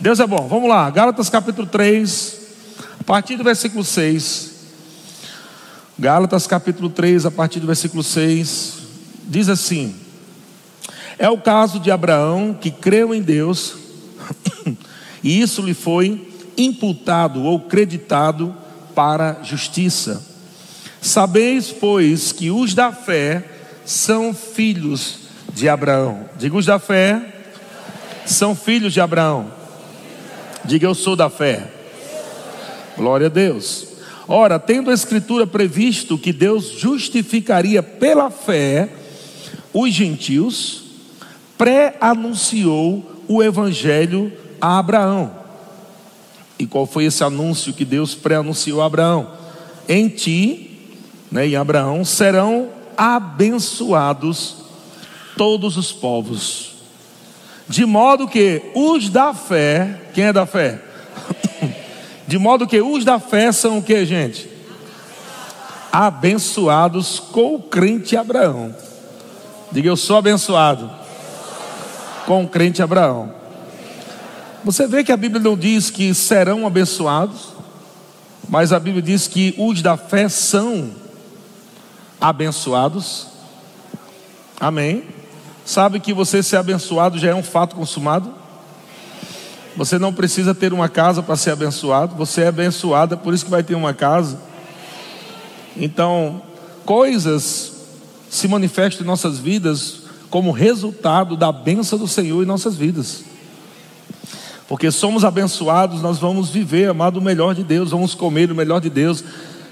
Deus é bom. Vamos lá, Gálatas capítulo 3, a partir do versículo 6. Gálatas capítulo 3, a partir do versículo 6, diz assim: É o caso de Abraão que creu em Deus, e isso lhe foi imputado ou creditado para justiça. Sabeis, pois, que os da fé são filhos de Abraão. Diga os da fé, são filhos de Abraão. Diga eu sou da fé. Glória a Deus. Ora, tendo a Escritura previsto que Deus justificaria pela fé os gentios, pré-anunciou o Evangelho a Abraão. E qual foi esse anúncio que Deus pré-anunciou a Abraão? Em ti, né, em Abraão, serão abençoados todos os povos. De modo que os da fé, quem é da fé? De modo que os da fé são o que, gente? Abençoados com o crente Abraão. Diga, eu sou abençoado com o crente Abraão. Você vê que a Bíblia não diz que serão abençoados, mas a Bíblia diz que os da fé são abençoados. Amém. Sabe que você ser abençoado já é um fato consumado? Você não precisa ter uma casa para ser abençoado, você é abençoado, é por isso que vai ter uma casa. Então, coisas se manifestam em nossas vidas como resultado da benção do Senhor em nossas vidas. Porque somos abençoados, nós vamos viver, amado, o melhor de Deus, vamos comer o melhor de Deus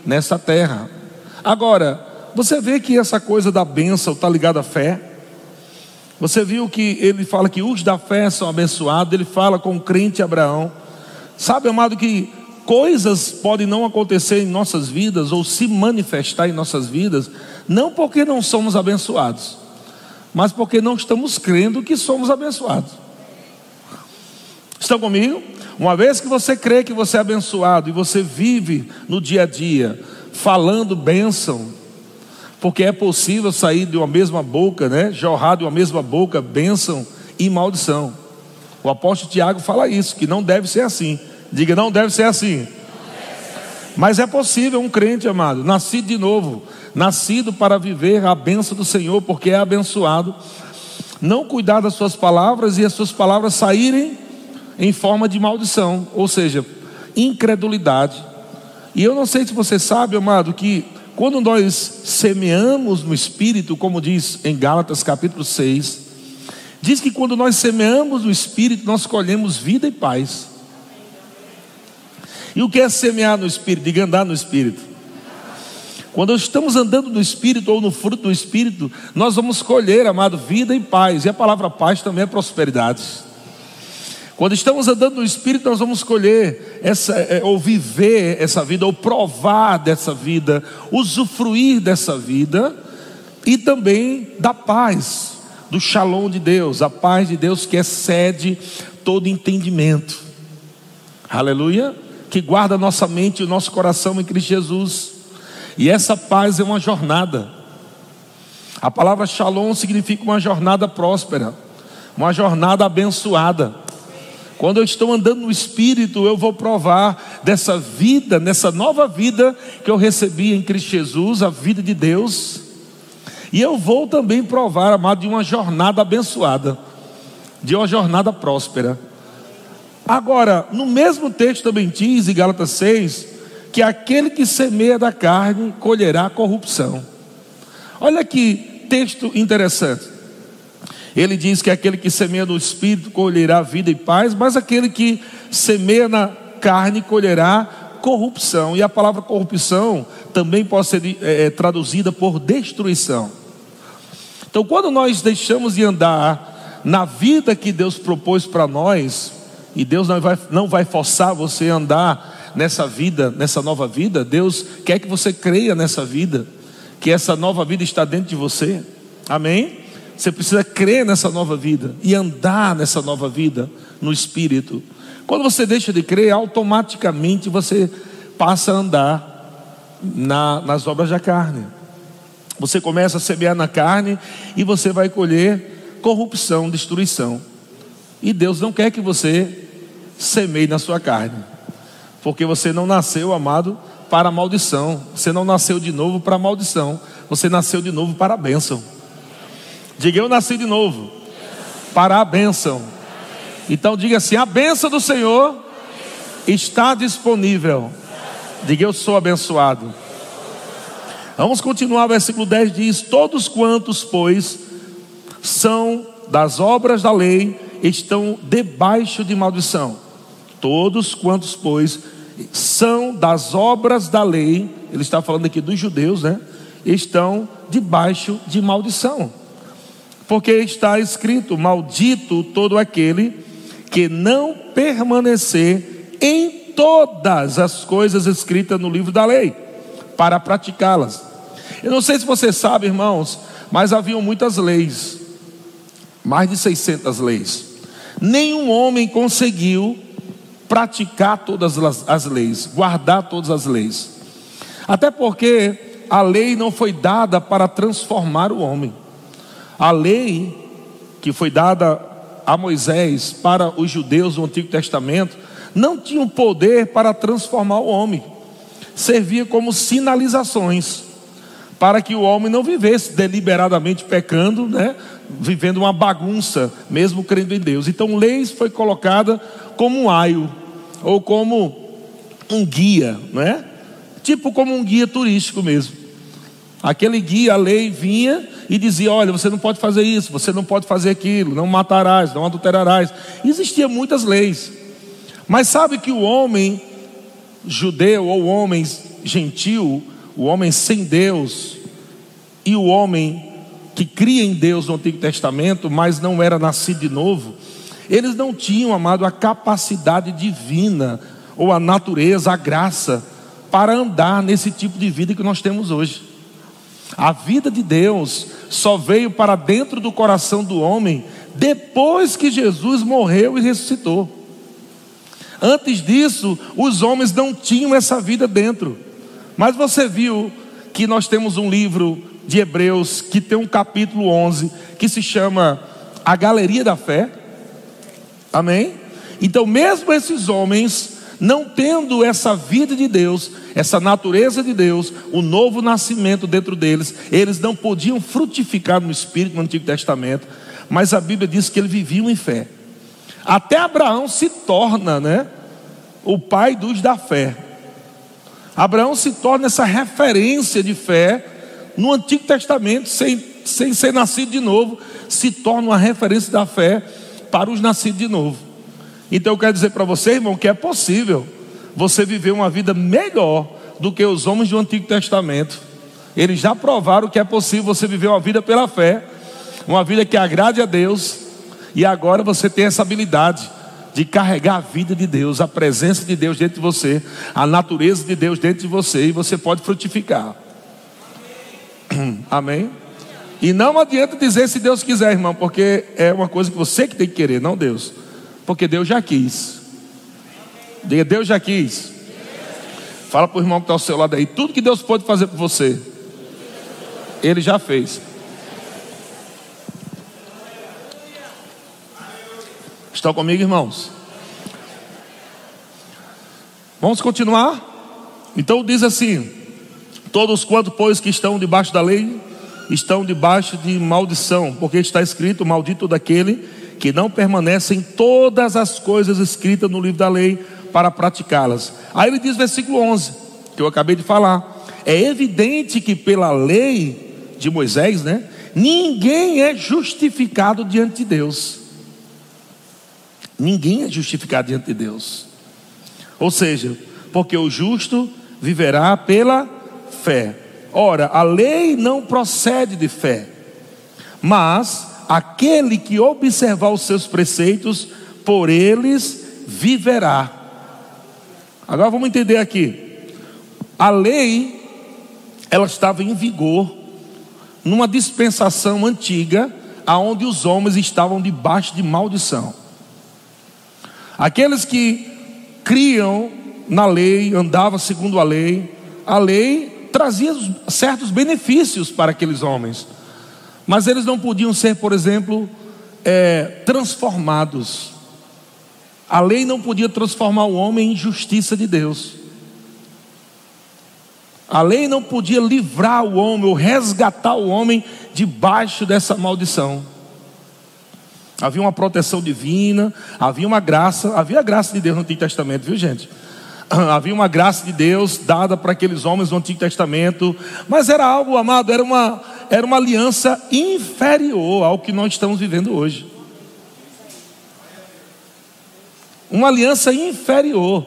nessa terra. Agora, você vê que essa coisa da bênção está ligada à fé. Você viu que ele fala que os da fé são abençoados, ele fala com o crente Abraão. Sabe, amado, que coisas podem não acontecer em nossas vidas ou se manifestar em nossas vidas, não porque não somos abençoados, mas porque não estamos crendo que somos abençoados. Estão comigo? Uma vez que você crê que você é abençoado e você vive no dia a dia falando bênção, porque é possível sair de uma mesma boca, né? Jorrar de uma mesma boca bênção e maldição. O apóstolo Tiago fala isso, que não deve ser assim. Diga, não deve ser assim. Mas é possível um crente, amado, nascido de novo, nascido para viver a bênção do Senhor, porque é abençoado, não cuidar das suas palavras e as suas palavras saírem em forma de maldição, ou seja, incredulidade. E eu não sei se você sabe, amado, que quando nós semeamos no Espírito, como diz em Gálatas capítulo 6, diz que quando nós semeamos no Espírito, nós colhemos vida e paz. E o que é semear no Espírito? Diga andar no Espírito. Quando estamos andando no Espírito ou no fruto do Espírito, nós vamos colher, amado, vida e paz. E a palavra paz também é prosperidade. Quando estamos andando no Espírito, nós vamos escolher essa, é, ou viver essa vida, ou provar dessa vida, usufruir dessa vida, e também da paz, do shalom de Deus, a paz de Deus que excede todo entendimento. Aleluia! Que guarda nossa mente e o nosso coração em Cristo Jesus. E essa paz é uma jornada. A palavra shalom significa uma jornada próspera, uma jornada abençoada. Quando eu estou andando no Espírito, eu vou provar dessa vida, nessa nova vida que eu recebi em Cristo Jesus, a vida de Deus. E eu vou também provar, amado, de uma jornada abençoada, de uma jornada próspera. Agora, no mesmo texto também diz, em Gálatas 6, que aquele que semeia da carne colherá corrupção. Olha que texto interessante. Ele diz que aquele que semeia no espírito colherá vida e paz, mas aquele que semeia na carne colherá corrupção. E a palavra corrupção também pode ser é, traduzida por destruição. Então, quando nós deixamos de andar na vida que Deus propôs para nós, e Deus não vai, não vai forçar você a andar nessa vida, nessa nova vida, Deus quer que você creia nessa vida, que essa nova vida está dentro de você. Amém? Você precisa crer nessa nova vida e andar nessa nova vida no Espírito. Quando você deixa de crer, automaticamente você passa a andar na, nas obras da carne. Você começa a semear na carne e você vai colher corrupção, destruição. E Deus não quer que você semeie na sua carne. Porque você não nasceu, amado, para a maldição. Você não nasceu de novo para a maldição. Você nasceu de novo para a bênção. Diga, eu nasci de novo para a bênção. Então diga assim: a bênção do Senhor está disponível. Diga, eu sou abençoado. Vamos continuar, versículo 10 diz: Todos quantos, pois, são das obras da lei, estão debaixo de maldição. Todos quantos, pois, são das obras da lei, ele está falando aqui dos judeus, né? Estão debaixo de maldição. Porque está escrito: Maldito todo aquele que não permanecer em todas as coisas escritas no livro da lei, para praticá-las. Eu não sei se você sabe, irmãos, mas haviam muitas leis, mais de 600 leis. Nenhum homem conseguiu praticar todas as leis, guardar todas as leis. Até porque a lei não foi dada para transformar o homem. A lei que foi dada a Moisés para os judeus do Antigo Testamento não tinha o poder para transformar o homem. Servia como sinalizações para que o homem não vivesse deliberadamente pecando, né? vivendo uma bagunça, mesmo crendo em Deus. Então, leis foi colocada como um aio ou como um guia, não é? Tipo como um guia turístico mesmo. Aquele guia, a lei vinha e dizia: Olha, você não pode fazer isso, você não pode fazer aquilo, não matarás, não adulterarás. Existiam muitas leis, mas sabe que o homem judeu ou o homem gentil, o homem sem Deus e o homem que cria em Deus no Antigo Testamento, mas não era nascido de novo, eles não tinham, amado, a capacidade divina ou a natureza, a graça para andar nesse tipo de vida que nós temos hoje. A vida de Deus só veio para dentro do coração do homem depois que Jesus morreu e ressuscitou. Antes disso, os homens não tinham essa vida dentro. Mas você viu que nós temos um livro de Hebreus que tem um capítulo 11 que se chama A Galeria da Fé. Amém? Então, mesmo esses homens não tendo essa vida de Deus, essa natureza de Deus, o novo nascimento dentro deles, eles não podiam frutificar no Espírito no Antigo Testamento, mas a Bíblia diz que eles viviam em fé. Até Abraão se torna, né, o pai dos da fé. Abraão se torna essa referência de fé no Antigo Testamento, sem, sem ser nascido de novo, se torna uma referência da fé para os nascidos de novo. Então eu quero dizer para você, irmão, que é possível você viver uma vida melhor do que os homens do Antigo Testamento. Eles já provaram que é possível você viver uma vida pela fé, uma vida que agrade a Deus, e agora você tem essa habilidade de carregar a vida de Deus, a presença de Deus dentro de você, a natureza de Deus dentro de você, e você pode frutificar. Amém? E não adianta dizer se Deus quiser, irmão, porque é uma coisa que você que tem que querer, não Deus. Porque Deus já quis. Diga, Deus já quis. Fala para o irmão que está ao seu lado aí. Tudo que Deus pode fazer por você, Ele já fez. Estão comigo, irmãos? Vamos continuar? Então diz assim: Todos quanto, pois, que estão debaixo da lei, estão debaixo de maldição, porque está escrito: Maldito daquele que não permanece em todas as coisas escritas no livro da lei para praticá-las. Aí ele diz, versículo 11, que eu acabei de falar: É evidente que pela lei de Moisés, né, ninguém é justificado diante de Deus. Ninguém é justificado diante de Deus. Ou seja, porque o justo viverá pela fé. Ora, a lei não procede de fé, mas aquele que observar os seus preceitos, por eles viverá. Agora vamos entender aqui. A lei, ela estava em vigor numa dispensação antiga, aonde os homens estavam debaixo de maldição. Aqueles que criam na lei, andavam segundo a lei, a lei trazia certos benefícios para aqueles homens. Mas eles não podiam ser, por exemplo, é, transformados. A lei não podia transformar o homem em justiça de Deus. A lei não podia livrar o homem ou resgatar o homem debaixo dessa maldição. Havia uma proteção divina, havia uma graça, havia a graça de Deus no Antigo Testamento, viu gente? Havia uma graça de Deus dada para aqueles homens no Antigo Testamento, mas era algo, amado, era uma, era uma aliança inferior ao que nós estamos vivendo hoje. Uma aliança inferior.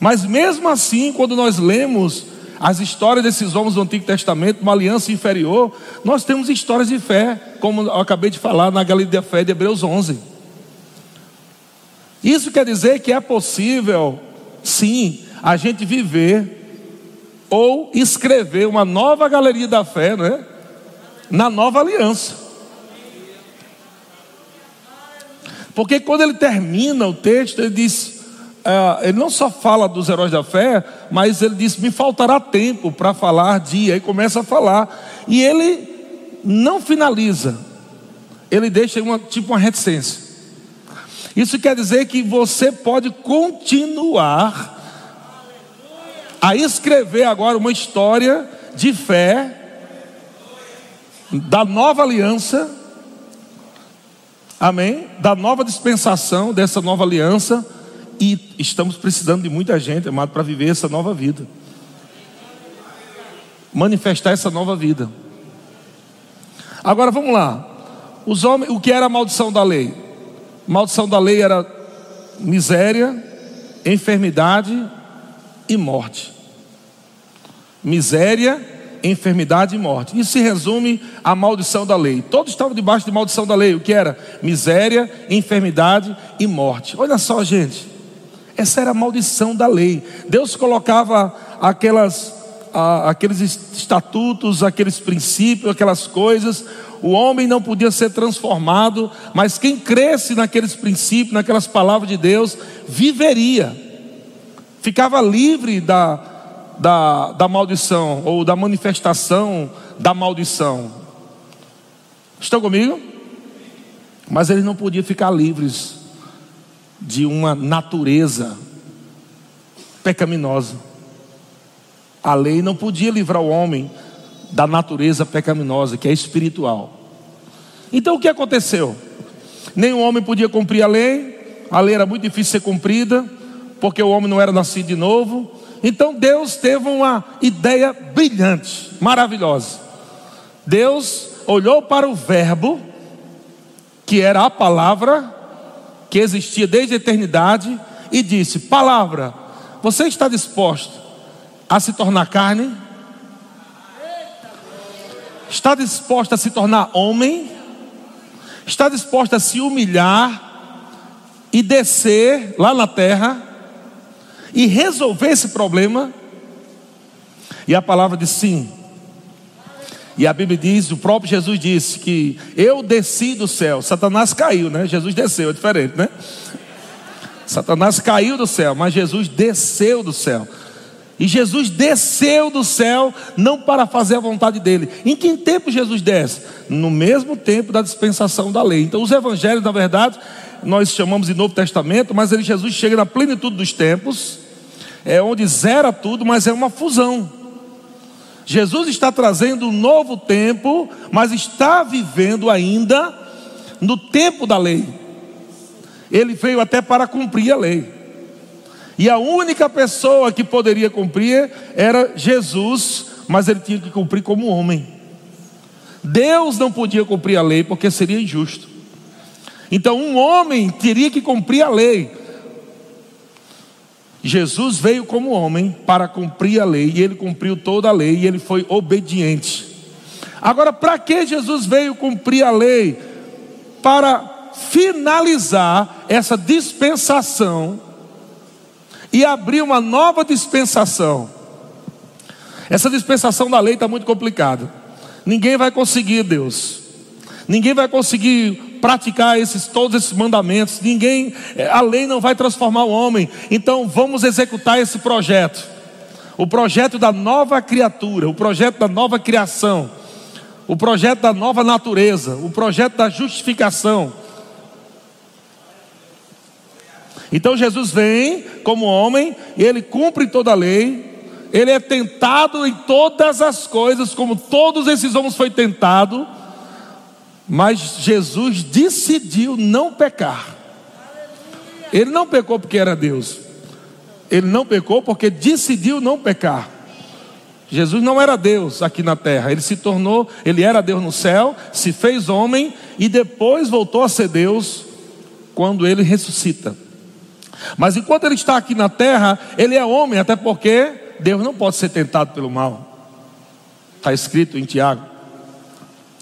Mas mesmo assim, quando nós lemos as histórias desses homens do Antigo Testamento, uma aliança inferior, nós temos histórias de fé, como eu acabei de falar na Galeria da Fé de Hebreus 11. Isso quer dizer que é possível, sim, a gente viver ou escrever uma nova galeria da fé, né? Na nova aliança. Porque quando ele termina o texto, ele diz: é, ele não só fala dos heróis da fé, mas ele diz: Me faltará tempo para falar de. Aí começa a falar. E ele não finaliza, ele deixa uma, tipo uma reticência. Isso quer dizer que você pode continuar a escrever agora uma história de fé da nova aliança, amém? Da nova dispensação, dessa nova aliança e estamos precisando de muita gente, amado, para viver essa nova vida. Manifestar essa nova vida. Agora vamos lá. Os homens, o que era a maldição da lei? Maldição da lei era miséria, enfermidade e morte. Miséria, enfermidade e morte. Isso se resume à maldição da lei. Todos estavam debaixo de maldição da lei. O que era? Miséria, enfermidade e morte. Olha só, gente. Essa era a maldição da lei. Deus colocava aquelas, aqueles estatutos, aqueles princípios, aquelas coisas. O homem não podia ser transformado, mas quem cresce naqueles princípios, naquelas palavras de Deus, viveria, ficava livre da, da, da maldição ou da manifestação da maldição. Estão comigo? Mas eles não podiam ficar livres de uma natureza pecaminosa. A lei não podia livrar o homem da natureza pecaminosa, que é espiritual. Então o que aconteceu? Nenhum homem podia cumprir a lei, a lei era muito difícil de ser cumprida, porque o homem não era nascido de novo. Então Deus teve uma ideia brilhante, maravilhosa. Deus olhou para o Verbo, que era a palavra, que existia desde a eternidade e disse: Palavra, você está disposto a se tornar carne? Está disposto a se tornar homem? Está disposto a se humilhar e descer lá na terra e resolver esse problema? E a palavra diz sim. E a Bíblia diz, o próprio Jesus disse que eu desci do céu. Satanás caiu, né? Jesus desceu, é diferente, né? Satanás caiu do céu, mas Jesus desceu do céu. E Jesus desceu do céu não para fazer a vontade dele. Em que tempo Jesus desce? No mesmo tempo da dispensação da lei. Então, os evangelhos, na verdade, nós chamamos de Novo Testamento, mas ele, Jesus chega na plenitude dos tempos, é onde zera tudo, mas é uma fusão. Jesus está trazendo um novo tempo, mas está vivendo ainda no tempo da lei. Ele veio até para cumprir a lei. E a única pessoa que poderia cumprir era Jesus, mas ele tinha que cumprir como homem. Deus não podia cumprir a lei porque seria injusto. Então, um homem teria que cumprir a lei, Jesus veio como homem para cumprir a lei, e ele cumpriu toda a lei, e ele foi obediente. Agora, para que Jesus veio cumprir a lei? Para finalizar essa dispensação e abrir uma nova dispensação. Essa dispensação da lei está muito complicada. Ninguém vai conseguir, Deus. Ninguém vai conseguir praticar esses, todos esses mandamentos. Ninguém, é, a lei não vai transformar o homem. Então vamos executar esse projeto. O projeto da nova criatura, o projeto da nova criação, o projeto da nova natureza, o projeto da justificação. Então Jesus vem como homem, ele cumpre toda a lei, ele é tentado em todas as coisas, como todos esses homens foi tentado, mas Jesus decidiu não pecar. Ele não pecou porque era Deus. Ele não pecou porque decidiu não pecar. Jesus não era Deus aqui na terra, ele se tornou, ele era Deus no céu, se fez homem e depois voltou a ser Deus quando ele ressuscita. Mas enquanto ele está aqui na terra, ele é homem, até porque Deus não pode ser tentado pelo mal. Está escrito em Tiago.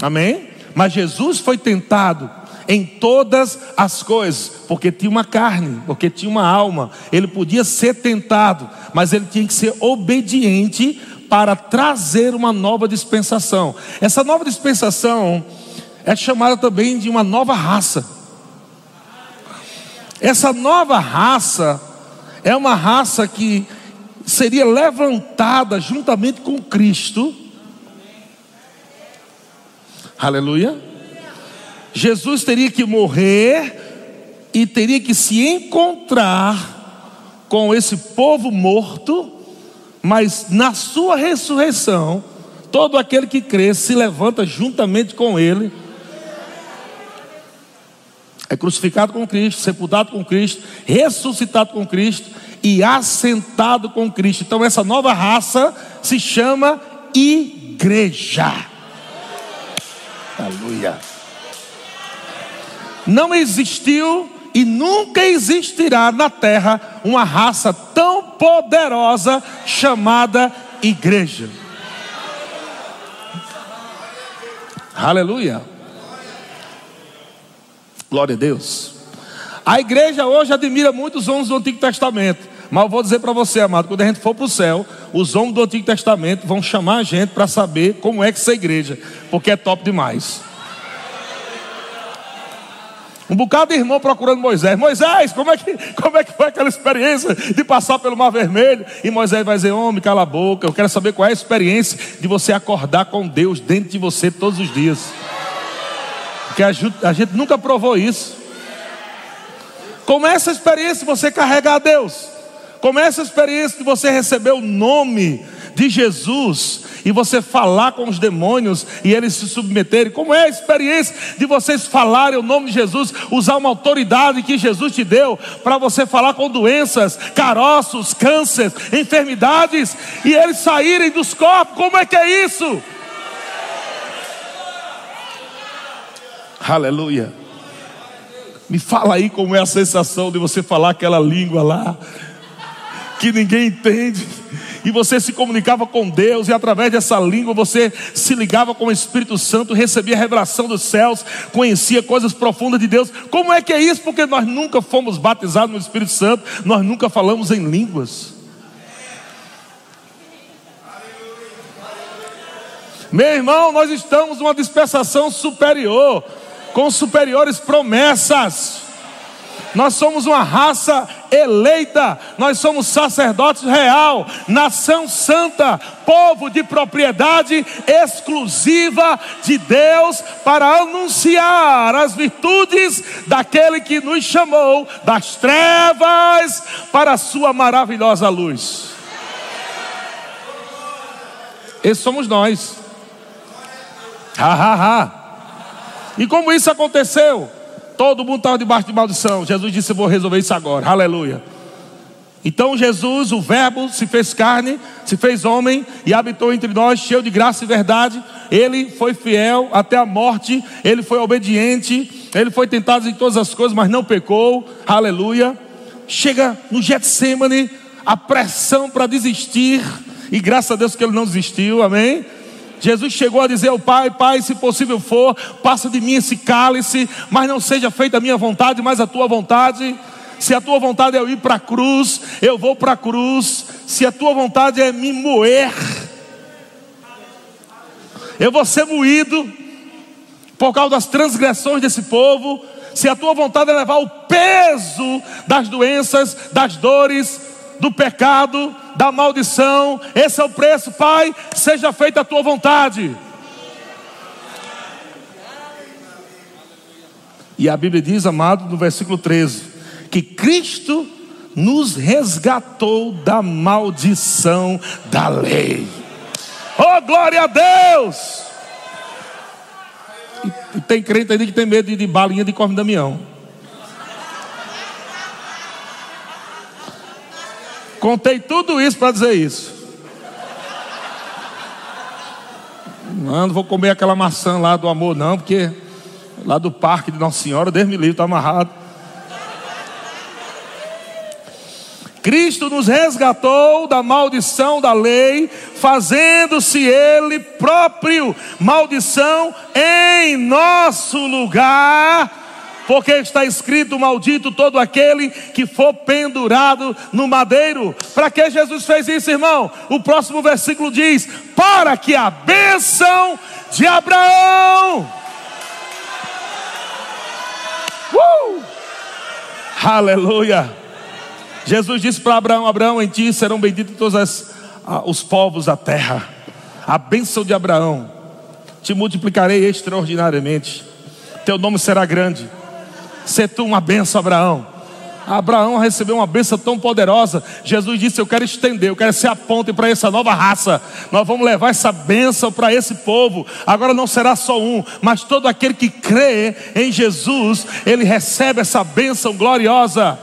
Amém? Mas Jesus foi tentado em todas as coisas, porque tinha uma carne, porque tinha uma alma. Ele podia ser tentado, mas ele tinha que ser obediente para trazer uma nova dispensação. Essa nova dispensação é chamada também de uma nova raça. Essa nova raça é uma raça que seria levantada juntamente com Cristo. Aleluia. Jesus teria que morrer e teria que se encontrar com esse povo morto mas na sua ressurreição, todo aquele que crê se levanta juntamente com ele. É crucificado com Cristo, sepultado com Cristo, ressuscitado com Cristo e assentado com Cristo. Então, essa nova raça se chama igreja. Aleluia. Não existiu e nunca existirá na terra uma raça tão poderosa chamada igreja. Aleluia. Glória a Deus. A igreja hoje admira muito os homens do Antigo Testamento. Mas eu vou dizer para você, amado, quando a gente for para o céu, os homens do Antigo Testamento vão chamar a gente para saber como é que essa igreja, porque é top demais. Um bocado de irmão procurando Moisés. Moisés, como é, que, como é que foi aquela experiência de passar pelo Mar Vermelho? E Moisés vai dizer: Homem, cala a boca. Eu quero saber qual é a experiência de você acordar com Deus dentro de você todos os dias. Porque a gente, a gente nunca provou isso. Como é essa experiência você carregar a Deus? Como essa experiência de você receber o nome de Jesus e você falar com os demônios e eles se submeterem. Como é a experiência de vocês falarem o nome de Jesus, usar uma autoridade que Jesus te deu para você falar com doenças, caroços, câncer, enfermidades e eles saírem dos corpos? Como é que é isso? Aleluia. Me fala aí como é a sensação de você falar aquela língua lá que ninguém entende e você se comunicava com Deus, e através dessa língua você se ligava com o Espírito Santo, recebia a revelação dos céus, conhecia coisas profundas de Deus. Como é que é isso? Porque nós nunca fomos batizados no Espírito Santo, nós nunca falamos em línguas. Meu irmão, nós estamos numa dispensação superior, com superiores promessas. Nós somos uma raça eleita, nós somos sacerdotes real, nação santa, povo de propriedade exclusiva de Deus para anunciar as virtudes daquele que nos chamou das trevas para a sua maravilhosa luz. Esses somos nós. Ha, ha, ha. E como isso aconteceu? Todo mundo estava debaixo de maldição. Jesus disse: vou resolver isso agora. Aleluia. Então Jesus, o Verbo, se fez carne, se fez homem e habitou entre nós, cheio de graça e verdade. Ele foi fiel até a morte, ele foi obediente, ele foi tentado em todas as coisas, mas não pecou. Aleluia. Chega no Getsemane, a pressão para desistir, e graças a Deus que ele não desistiu, amém? Jesus chegou a dizer ao Pai: Pai, se possível for, passa de mim esse cálice, mas não seja feita a minha vontade, mas a tua vontade. Se a tua vontade é eu ir para a cruz, eu vou para a cruz. Se a tua vontade é me moer, eu vou ser moído por causa das transgressões desse povo. Se a tua vontade é levar o peso das doenças, das dores, do pecado, da maldição. Esse é o preço, Pai. Seja feita a tua vontade. E a Bíblia diz, amado, no versículo 13: que Cristo nos resgatou da maldição da lei. Oh, glória a Deus! E, tem crente aí que tem medo de, balinha de corme Damião. Contei tudo isso para dizer isso. Não, não vou comer aquela maçã lá do amor, não, porque lá do parque de Nossa Senhora, Deus me livre, está amarrado. Cristo nos resgatou da maldição da lei, fazendo-se Ele próprio maldição em nosso lugar porque está escrito: Maldito todo aquele que for pendurado no madeiro. Para que Jesus fez isso, irmão? O próximo versículo diz: Para que a bênção de Abraão. Uh! Aleluia. Jesus disse para Abraão: Abraão, em ti serão benditos todos as, os povos da terra. A bênção de Abraão. Te multiplicarei extraordinariamente. Teu nome será grande ser tu uma benção, Abraão. Abraão recebeu uma benção tão poderosa. Jesus disse: Eu quero estender, eu quero ser a ponte para essa nova raça. Nós vamos levar essa benção para esse povo. Agora não será só um, mas todo aquele que crê em Jesus, ele recebe essa benção gloriosa.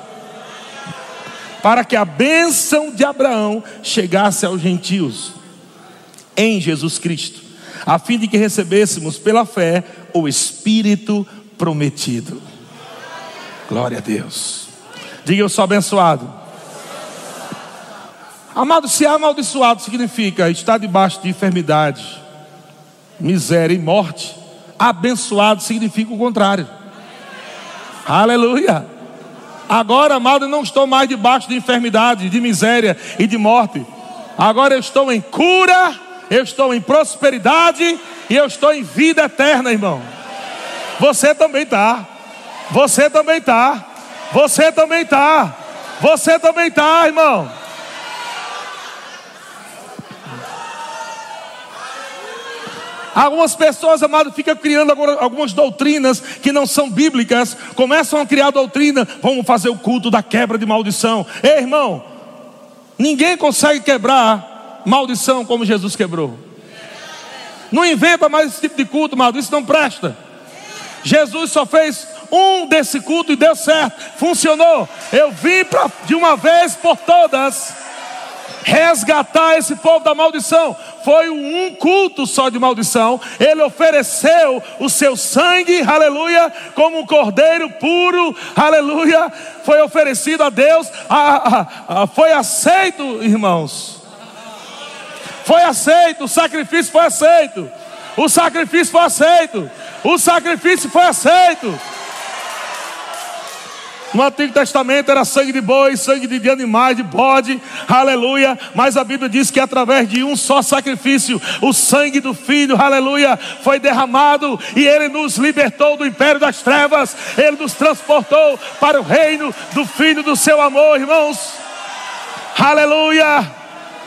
Para que a benção de Abraão chegasse aos gentios em Jesus Cristo, a fim de que recebêssemos pela fé o Espírito prometido. Glória a Deus. Diga eu sou abençoado. Amado, se amaldiçoado significa estar debaixo de enfermidade, miséria e morte. Abençoado significa o contrário. Aleluia. Agora, amado, eu não estou mais debaixo de enfermidade, de miséria e de morte. Agora eu estou em cura, eu estou em prosperidade e eu estou em vida eterna, irmão. Você também está. Você também está. Você também está. Você também está, irmão. Algumas pessoas, amado, ficam criando algumas doutrinas que não são bíblicas, começam a criar doutrina, vamos fazer o culto da quebra de maldição. Ei, irmão, ninguém consegue quebrar maldição como Jesus quebrou. Não inventa mais esse tipo de culto, amado, isso não presta. Jesus só fez um desse culto e deu certo, funcionou. Eu vim pra, de uma vez por todas resgatar esse povo da maldição. Foi um culto só de maldição. Ele ofereceu o seu sangue, aleluia, como um cordeiro puro, aleluia. Foi oferecido a Deus, a, a, a, foi aceito, irmãos. Foi aceito, o sacrifício foi aceito. O sacrifício foi aceito. O sacrifício foi aceito. No Antigo Testamento era sangue de boi, sangue de animais, de bode, aleluia. Mas a Bíblia diz que através de um só sacrifício, o sangue do Filho, aleluia, foi derramado e ele nos libertou do império das trevas, ele nos transportou para o reino do Filho do seu amor, irmãos. Aleluia.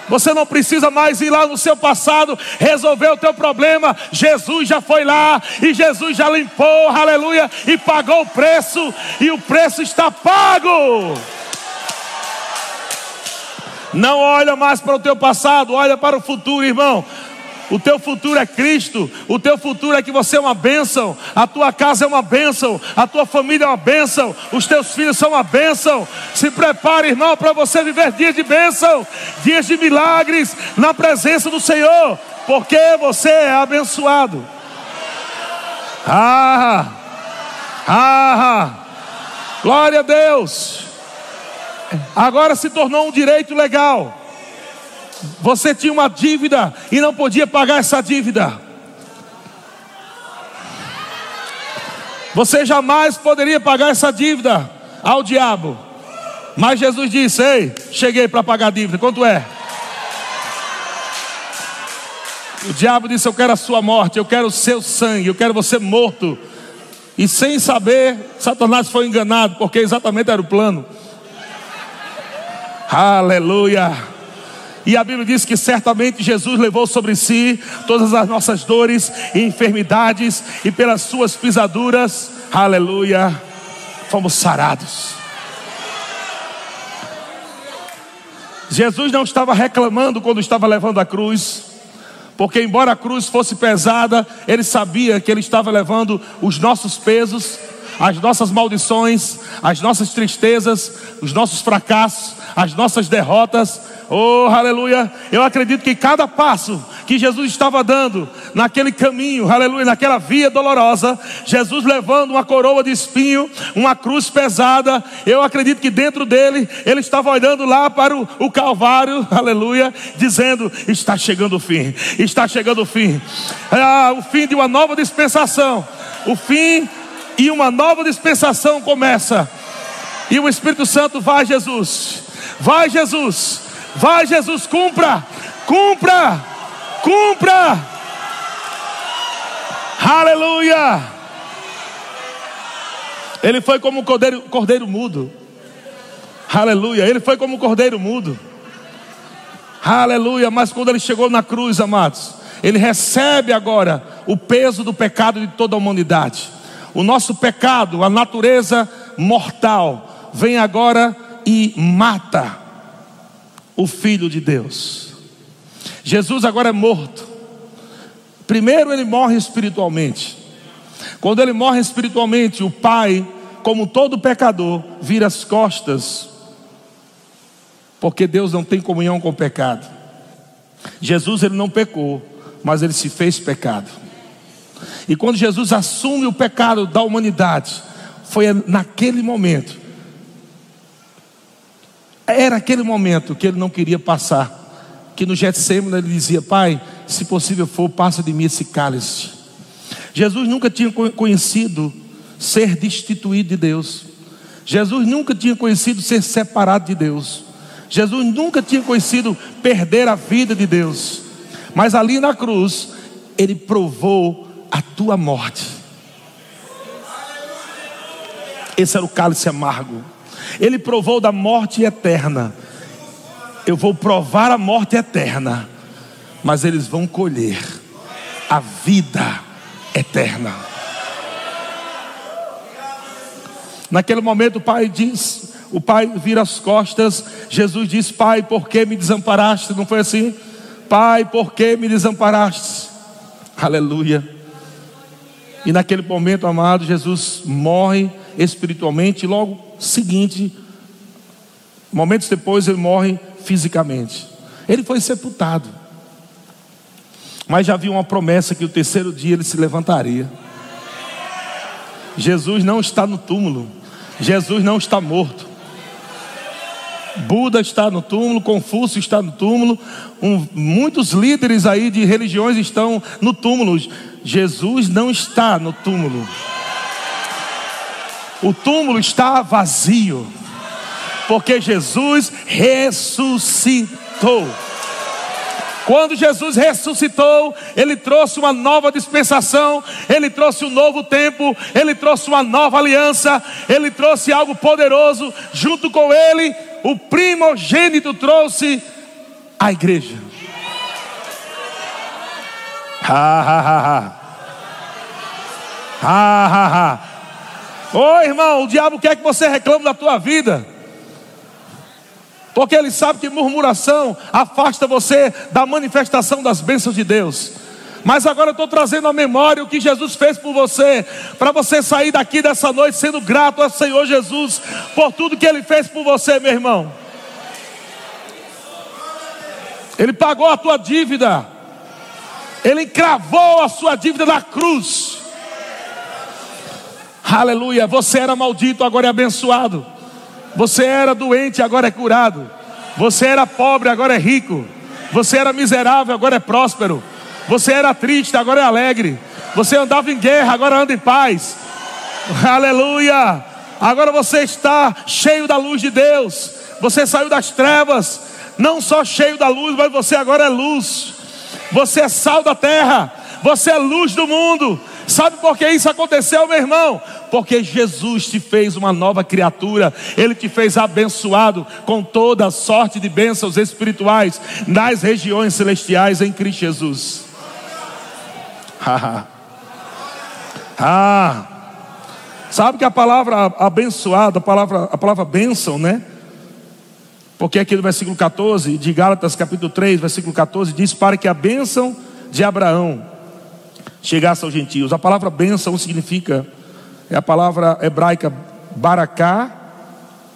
Você não precisa mais ir lá no seu passado resolver o teu problema. Jesus já foi lá e Jesus já limpou, aleluia, e pagou o preço, e o preço está pago. Não olha mais para o teu passado, olha para o futuro, irmão. O teu futuro é Cristo. O teu futuro é que você é uma bênção. A tua casa é uma bênção. A tua família é uma bênção. Os teus filhos são uma bênção. Se prepare, irmão, para você viver dias de bênção, dias de milagres na presença do Senhor, porque você é abençoado. Ah, ah, glória a Deus. Agora se tornou um direito legal. Você tinha uma dívida e não podia pagar essa dívida. Você jamais poderia pagar essa dívida ao diabo. Mas Jesus disse: Ei, cheguei para pagar a dívida. Quanto é? O diabo disse: Eu quero a sua morte, eu quero o seu sangue, eu quero você morto. E sem saber, Satanás foi enganado, porque exatamente era o plano. Aleluia. E a Bíblia diz que certamente Jesus levou sobre si todas as nossas dores e enfermidades, e pelas suas pisaduras, aleluia, fomos sarados. Jesus não estava reclamando quando estava levando a cruz, porque embora a cruz fosse pesada, ele sabia que ele estava levando os nossos pesos as nossas maldições, as nossas tristezas, os nossos fracassos, as nossas derrotas. Oh, aleluia! Eu acredito que cada passo que Jesus estava dando naquele caminho, aleluia, naquela via dolorosa, Jesus levando uma coroa de espinho, uma cruz pesada, eu acredito que dentro dele, ele estava olhando lá para o, o Calvário, aleluia, dizendo: está chegando o fim, está chegando o fim, ah, o fim de uma nova dispensação, o fim e uma nova dispensação começa. E o Espírito Santo vai, Jesus, vai, Jesus, vai, Jesus, cumpra, cumpra cumpra. Aleluia. Ele foi como um cordeiro, cordeiro mudo. Aleluia. Ele foi como um cordeiro mudo. Aleluia. Mas quando ele chegou na cruz, amados, ele recebe agora o peso do pecado de toda a humanidade. O nosso pecado, a natureza mortal, vem agora e mata o Filho de Deus. Jesus agora é morto. Primeiro ele morre espiritualmente. Quando ele morre espiritualmente, o Pai, como todo pecador, vira as costas, porque Deus não tem comunhão com o pecado. Jesus ele não pecou, mas ele se fez pecado. E quando Jesus assume o pecado da humanidade, foi naquele momento. Era aquele momento que ele não queria passar que no Getsemane ele dizia: Pai, se possível for, passa de mim esse cálice. Jesus nunca tinha conhecido ser destituído de Deus. Jesus nunca tinha conhecido ser separado de Deus. Jesus nunca tinha conhecido perder a vida de Deus. Mas ali na cruz, ele provou a tua morte. Esse era o cálice amargo. Ele provou da morte eterna eu vou provar a morte eterna, mas eles vão colher a vida eterna. Naquele momento o pai diz, o pai vira as costas, Jesus diz: Pai, por que me desamparaste? Não foi assim? Pai, por que me desamparaste? Aleluia. E naquele momento, amado, Jesus morre espiritualmente, e logo seguinte, momentos depois, ele morre fisicamente. Ele foi sepultado. Mas já havia uma promessa que o terceiro dia ele se levantaria. Jesus não está no túmulo. Jesus não está morto. Buda está no túmulo, Confúcio está no túmulo, um, muitos líderes aí de religiões estão no túmulo. Jesus não está no túmulo. O túmulo está vazio porque Jesus ressuscitou. Quando Jesus ressuscitou, Ele trouxe uma nova dispensação, Ele trouxe um novo tempo, Ele trouxe uma nova aliança, Ele trouxe algo poderoso. Junto com Ele, o primogênito trouxe a igreja. Ha, ha, ha, ha. Ha, ha, ha. Ô irmão, o diabo quer que você reclame da tua vida porque ele sabe que murmuração afasta você da manifestação das bênçãos de Deus. Mas agora eu estou trazendo à memória o que Jesus fez por você, para você sair daqui dessa noite sendo grato ao Senhor Jesus por tudo que Ele fez por você, meu irmão. Ele pagou a tua dívida, Ele encravou a sua dívida na cruz. Aleluia, você era maldito, agora é abençoado. Você era doente, agora é curado. Você era pobre, agora é rico. Você era miserável, agora é próspero. Você era triste, agora é alegre. Você andava em guerra, agora anda em paz. Aleluia! Agora você está cheio da luz de Deus. Você saiu das trevas, não só cheio da luz, mas você agora é luz. Você é sal da terra. Você é luz do mundo. Sabe por que isso aconteceu, meu irmão? Porque Jesus te fez uma nova criatura, Ele te fez abençoado com toda sorte de bênçãos espirituais nas regiões celestiais em Cristo Jesus. ah, sabe que a palavra abençoado, a palavra, a palavra bênção, né? Porque aqui no versículo 14 de Gálatas, capítulo 3, versículo 14, diz: Para que a bênção de Abraão chegasse aos gentios. A palavra bênção significa, é a palavra hebraica baracá.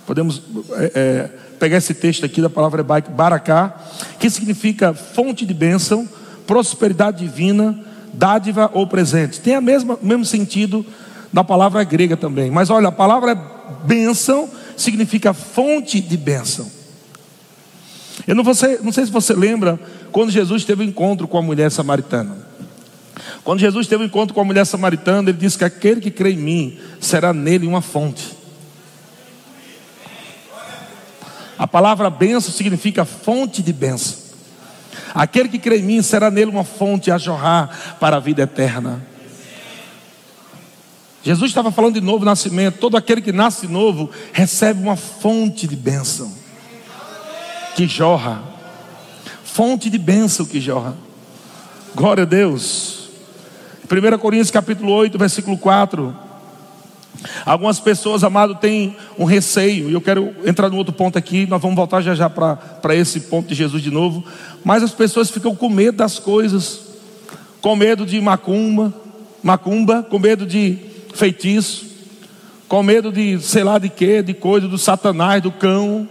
Podemos é, é, pegar esse texto aqui da palavra hebraica baracá, que significa fonte de bênção, prosperidade divina, dádiva ou presente. Tem o mesmo sentido da palavra grega também. Mas olha, a palavra bênção significa fonte de bênção. Eu não, você, não sei se você lembra quando Jesus teve um encontro com a mulher samaritana. Quando Jesus teve um encontro com a mulher samaritana, ele disse que aquele que crê em mim será nele uma fonte. A palavra benção significa fonte de bênção. Aquele que crê em mim será nele uma fonte a jorrar para a vida eterna. Jesus estava falando de novo nascimento. Todo aquele que nasce novo recebe uma fonte de bênção que jorra. Fonte de bênção que jorra. Glória a Deus. 1 Coríntios capítulo 8, versículo 4. Algumas pessoas, amado, têm um receio, e eu quero entrar no outro ponto aqui, nós vamos voltar já já para esse ponto de Jesus de novo. Mas as pessoas ficam com medo das coisas, com medo de macumba, macumba, com medo de feitiço, com medo de sei lá de quê, de coisa, do satanás, do cão.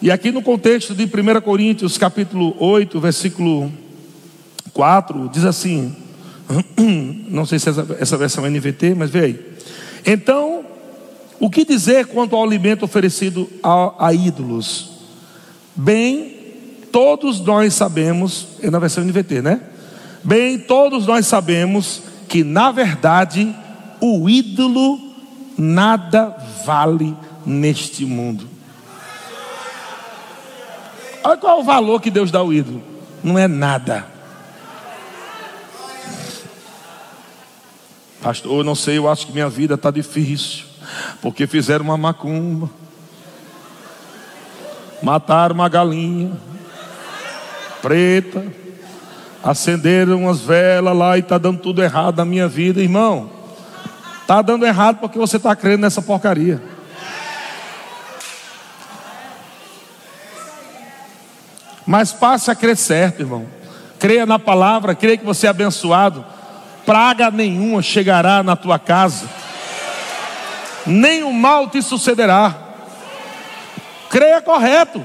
E aqui no contexto de 1 Coríntios, capítulo 8, versículo 4, diz assim: não sei se essa, essa versão é NVT, mas vê aí. Então, o que dizer quanto ao alimento oferecido a, a ídolos? Bem, todos nós sabemos, é na versão NVT, né? Bem, todos nós sabemos que, na verdade, o ídolo nada vale neste mundo. Olha qual o valor que Deus dá ao ídolo. Não é nada. Pastor, eu não sei, eu acho que minha vida está difícil. Porque fizeram uma macumba. Mataram uma galinha preta. Acenderam umas velas lá e está dando tudo errado na minha vida, irmão. Está dando errado porque você está crendo nessa porcaria. Mas passe a crer certo, irmão. Creia na palavra, creia que você é abençoado. Praga nenhuma chegará na tua casa, nenhum mal te sucederá. Creia correto.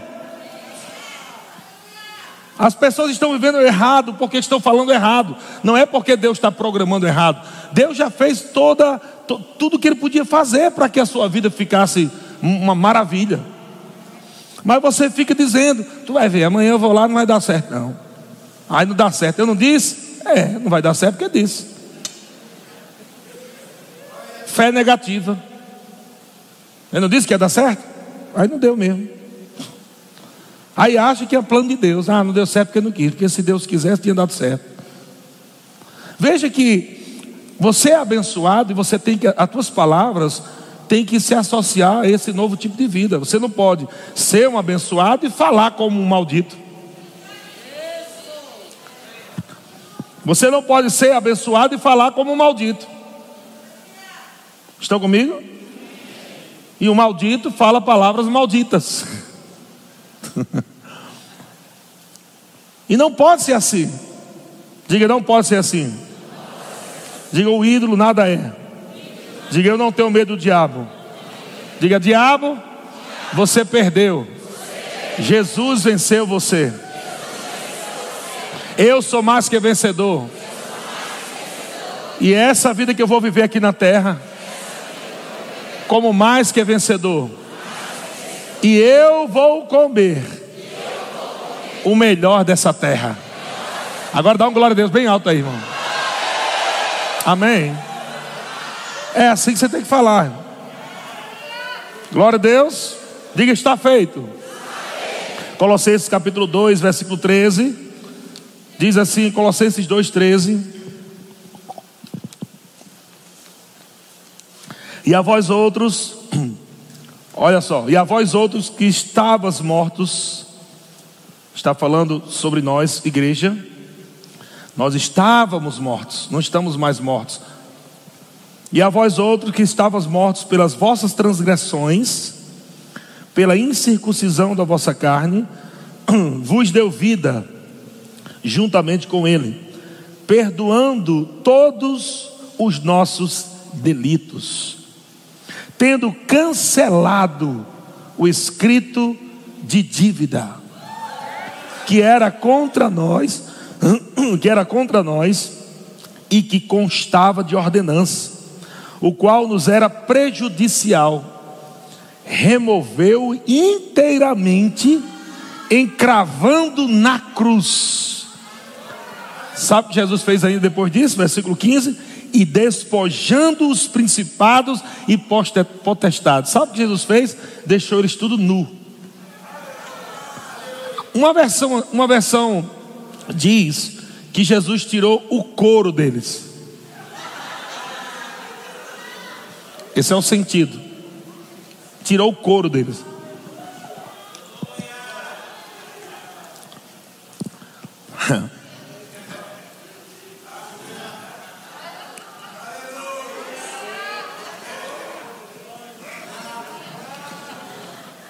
As pessoas estão vivendo errado porque estão falando errado. Não é porque Deus está programando errado. Deus já fez toda, tudo que Ele podia fazer para que a sua vida ficasse uma maravilha. Mas você fica dizendo, tu vai ver, amanhã eu vou lá, não vai dar certo, não. Aí não dá certo. Eu não disse? É, não vai dar certo porque disse. Fé negativa. Eu não disse que ia dar certo? Aí não deu mesmo. Aí acha que é plano de Deus. Ah, não deu certo porque não quis. Porque se Deus quisesse, tinha dado certo. Veja que você é abençoado e você tem que, as tuas palavras tem que se associar a esse novo tipo de vida. Você não pode ser um abençoado e falar como um maldito. Você não pode ser abençoado e falar como um maldito. Estão comigo? E o maldito fala palavras malditas. e não pode ser assim. Diga, não pode ser assim. Diga, o ídolo nada é. Diga, eu não tenho medo do diabo. Diga, diabo, você perdeu. Jesus venceu você. Eu sou mais que vencedor. E essa vida que eu vou viver aqui na terra, como mais que vencedor. E eu vou comer o melhor dessa terra. Agora dá um glória a Deus bem alto aí, irmão. Amém. É assim que você tem que falar. Glória a Deus. Diga está feito. Colossenses capítulo 2, versículo 13. Diz assim, Colossenses 2, 13. E a vós outros, olha só, e a vós outros que estavas mortos, está falando sobre nós, igreja. Nós estávamos mortos, não estamos mais mortos. E a vós outros que estavas mortos pelas vossas transgressões, pela incircuncisão da vossa carne, vos deu vida juntamente com ele, perdoando todos os nossos delitos, tendo cancelado o escrito de dívida que era contra nós, que era contra nós e que constava de ordenança, o qual nos era prejudicial removeu inteiramente, encravando na cruz. Sabe o que Jesus fez ainda depois disso? Versículo 15: e despojando os principados e potestades. Sabe o que Jesus fez? Deixou eles tudo nu. Uma versão, uma versão diz que Jesus tirou o couro deles. Esse é o sentido tirou o couro deles.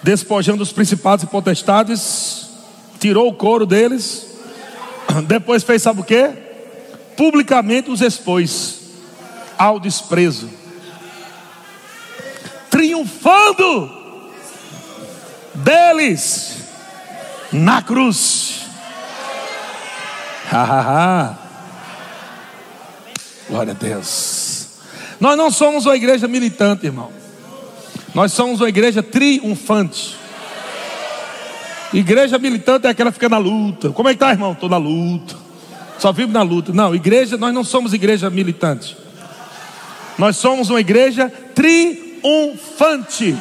Despojando os principados e potestades, tirou o couro deles, depois fez sabe o que? Publicamente os expôs ao desprezo triunfando deles na cruz. Glória a Deus. Nós não somos uma igreja militante, irmão. Nós somos uma igreja triunfante. Igreja militante é aquela que fica na luta. Como é que tá, irmão? Estou na luta. Só vivo na luta. Não, igreja, nós não somos igreja militante. Nós somos uma igreja triunfante.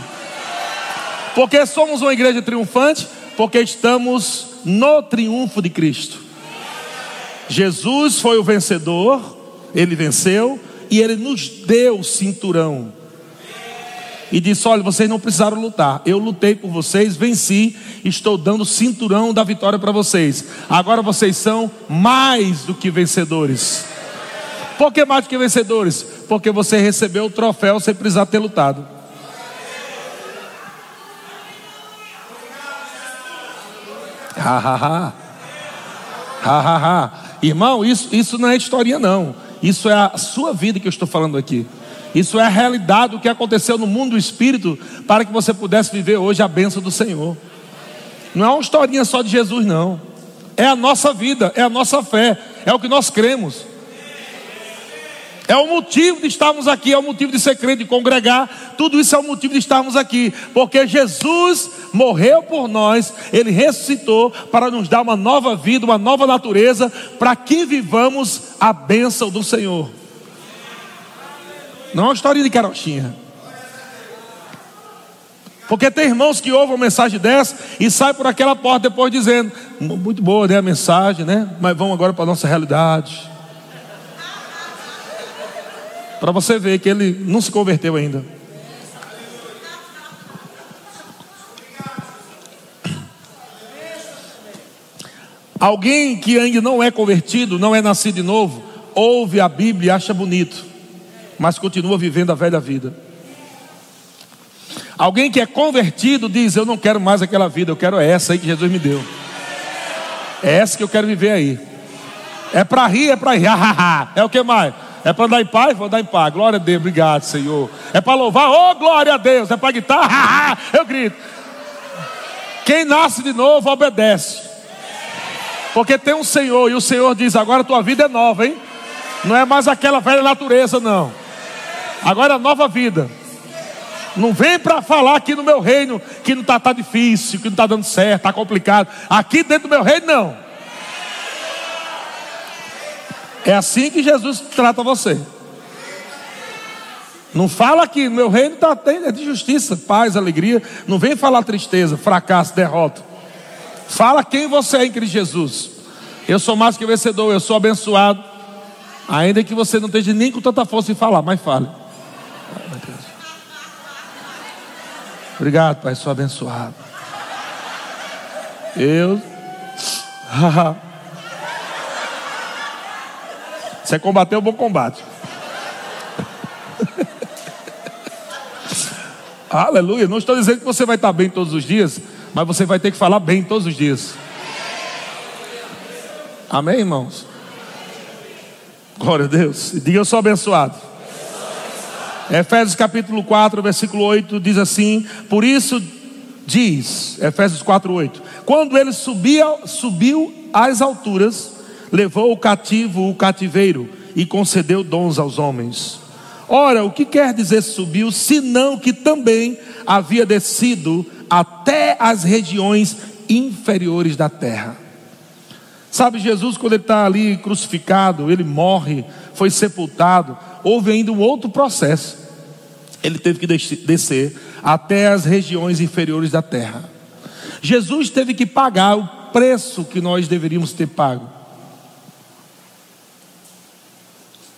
Porque somos uma igreja triunfante? Porque estamos no triunfo de Cristo. Jesus foi o vencedor, ele venceu e ele nos deu cinturão. E disse: Olha, vocês não precisaram lutar. Eu lutei por vocês, venci, estou dando cinturão da vitória para vocês. Agora vocês são mais do que vencedores. Por que mais do que vencedores? Porque você recebeu o troféu sem precisar ter lutado. Ha, ha, ha. Ha, ha, ha. Irmão, isso, isso não é historinha, não. Isso é a sua vida que eu estou falando aqui. Isso é a realidade do que aconteceu no mundo do espírito para que você pudesse viver hoje a bênção do Senhor. Não é uma historinha só de Jesus, não. É a nossa vida, é a nossa fé, é o que nós cremos. É o motivo de estarmos aqui, é o motivo de ser crente, de congregar. Tudo isso é o motivo de estarmos aqui, porque Jesus morreu por nós, ele ressuscitou para nos dar uma nova vida, uma nova natureza, para que vivamos a bênção do Senhor. Não é uma história de carochinha. Porque tem irmãos que ouvem uma mensagem dessa e saem por aquela porta depois dizendo: muito boa né, a mensagem, né? Mas vamos agora para a nossa realidade. Para você ver que ele não se converteu ainda. Alguém que ainda não é convertido, não é nascido de novo, ouve a Bíblia e acha bonito, mas continua vivendo a velha vida. Alguém que é convertido diz: Eu não quero mais aquela vida, eu quero essa aí que Jesus me deu. É essa que eu quero viver aí. É para rir, é para rir. é o que mais? É para dar em paz? Vou dar em paz. Glória a Deus, obrigado, Senhor. É para louvar? Oh, glória a Deus. É para guitarra? Eu grito. Quem nasce de novo obedece. Porque tem um Senhor e o Senhor diz: agora tua vida é nova, hein? Não é mais aquela velha natureza, não. Agora nova vida. Não vem para falar aqui no meu reino que não está tá difícil, que não está dando certo, está complicado. Aqui dentro do meu reino, não. É assim que Jesus trata você. Não fala que meu reino está é de justiça, paz, alegria. Não vem falar tristeza, fracasso, derrota. Fala quem você é em Cristo Jesus. Eu sou mais que vencedor, eu sou abençoado. Ainda que você não esteja nem com tanta força em falar, mas fale. Obrigado, Pai, sou abençoado. Eu. Você combateu o bom combate. Aleluia. Não estou dizendo que você vai estar bem todos os dias, mas você vai ter que falar bem todos os dias. Amém, irmãos? Glória a Deus. Diga eu sou abençoado. Efésios capítulo 4, versículo 8 diz assim: Por isso diz, Efésios 4, 8: Quando ele subia, subiu às alturas, levou o cativo o cativeiro e concedeu dons aos homens. Ora, o que quer dizer subiu, senão que também havia descido até as regiões inferiores da terra. Sabe, Jesus, quando ele está ali crucificado, ele morre, foi sepultado, houve ainda um outro processo. Ele teve que descer até as regiões inferiores da terra. Jesus teve que pagar o preço que nós deveríamos ter pago.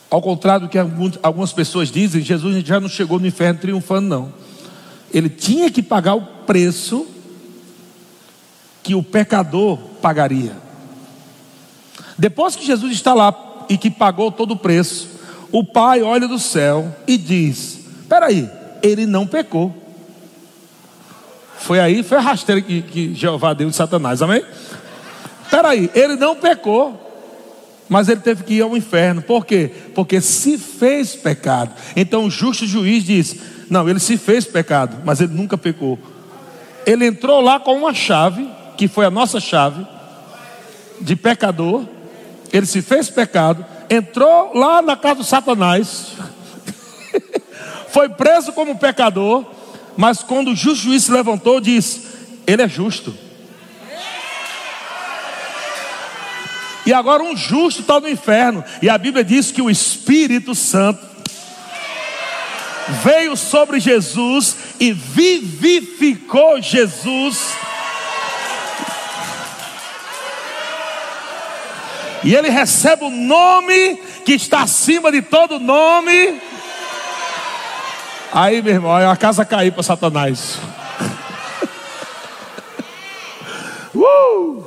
Ao contrário do que algumas pessoas dizem, Jesus já não chegou no inferno triunfando, não. Ele tinha que pagar o preço que o pecador pagaria. Depois que Jesus está lá e que pagou todo o preço, o Pai olha do céu e diz: Espera aí, ele não pecou. Foi aí, foi a rasteira que, que Jeová deu de Satanás, amém? Espera aí, ele não pecou. Mas ele teve que ir ao inferno. Por quê? Porque se fez pecado. Então o justo juiz diz: Não, ele se fez pecado, mas ele nunca pecou. Ele entrou lá com uma chave, que foi a nossa chave, de pecador. Ele se fez pecado, entrou lá na casa do Satanás, foi preso como pecador, mas quando o justo juiz se levantou, disse: Ele é justo. E agora um justo está no inferno. E a Bíblia diz que o Espírito Santo veio sobre Jesus e vivificou Jesus. E ele recebe o nome que está acima de todo nome. Aí, meu irmão, a casa caiu para Satanás. uh!